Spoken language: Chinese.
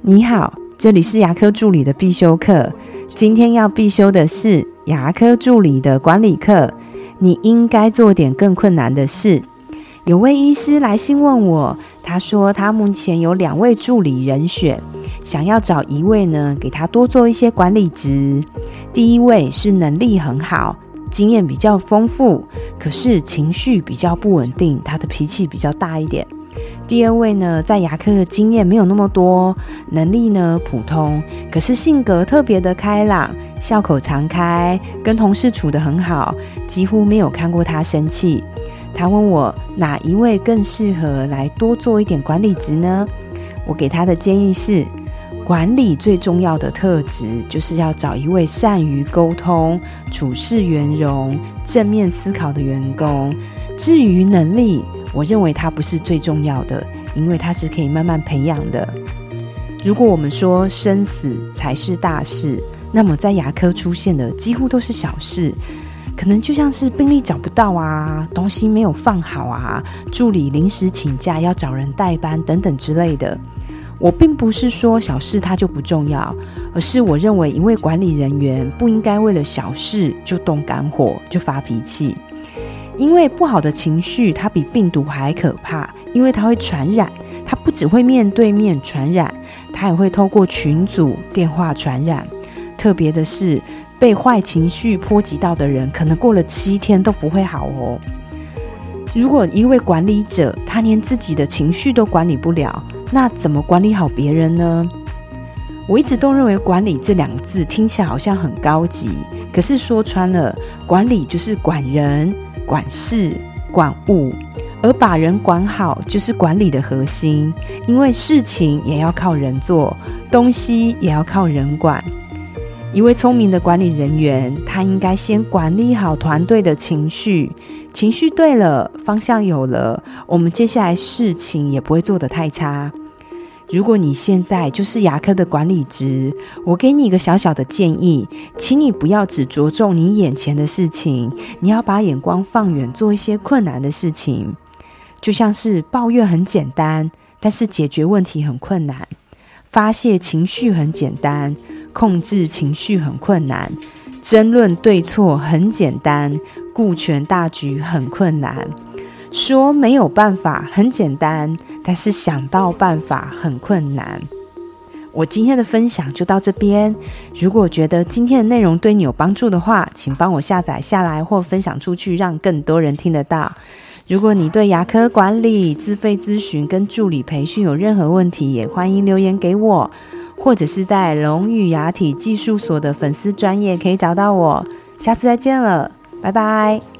你好，这里是牙科助理的必修课。今天要必修的是牙科助理的管理课。你应该做点更困难的事。有位医师来信问我，他说他目前有两位助理人选，想要找一位呢，给他多做一些管理职。第一位是能力很好，经验比较丰富，可是情绪比较不稳定，他的脾气比较大一点。第二位呢，在牙科的经验没有那么多，能力呢普通，可是性格特别的开朗，笑口常开，跟同事处得很好，几乎没有看过他生气。他问我哪一位更适合来多做一点管理职呢？我给他的建议是，管理最重要的特质就是要找一位善于沟通、处事圆融、正面思考的员工。至于能力，我认为它不是最重要的，因为它是可以慢慢培养的。如果我们说生死才是大事，那么在牙科出现的几乎都是小事，可能就像是病历找不到啊，东西没有放好啊，助理临时请假要找人代班等等之类的。我并不是说小事它就不重要，而是我认为一位管理人员不应该为了小事就动肝火，就发脾气。因为不好的情绪，它比病毒还可怕，因为它会传染。它不只会面对面传染，它也会透过群组电话传染。特别的是，被坏情绪波及到的人，可能过了七天都不会好哦。如果一位管理者他连自己的情绪都管理不了，那怎么管理好别人呢？我一直都认为“管理”这两个字听起来好像很高级，可是说穿了，管理就是管人。管事、管物，而把人管好就是管理的核心。因为事情也要靠人做，东西也要靠人管。一位聪明的管理人员，他应该先管理好团队的情绪，情绪对了，方向有了，我们接下来事情也不会做得太差。如果你现在就是牙科的管理职，我给你一个小小的建议，请你不要只着重你眼前的事情，你要把眼光放远，做一些困难的事情。就像是抱怨很简单，但是解决问题很困难；发泄情绪很简单，控制情绪很困难；争论对错很简单，顾全大局很困难。说没有办法很简单，但是想到办法很困难。我今天的分享就到这边。如果觉得今天的内容对你有帮助的话，请帮我下载下来或分享出去，让更多人听得到。如果你对牙科管理、自费咨询跟助理培训有任何问题，也欢迎留言给我，或者是在龙语牙体技术所的粉丝专业可以找到我。下次再见了，拜拜。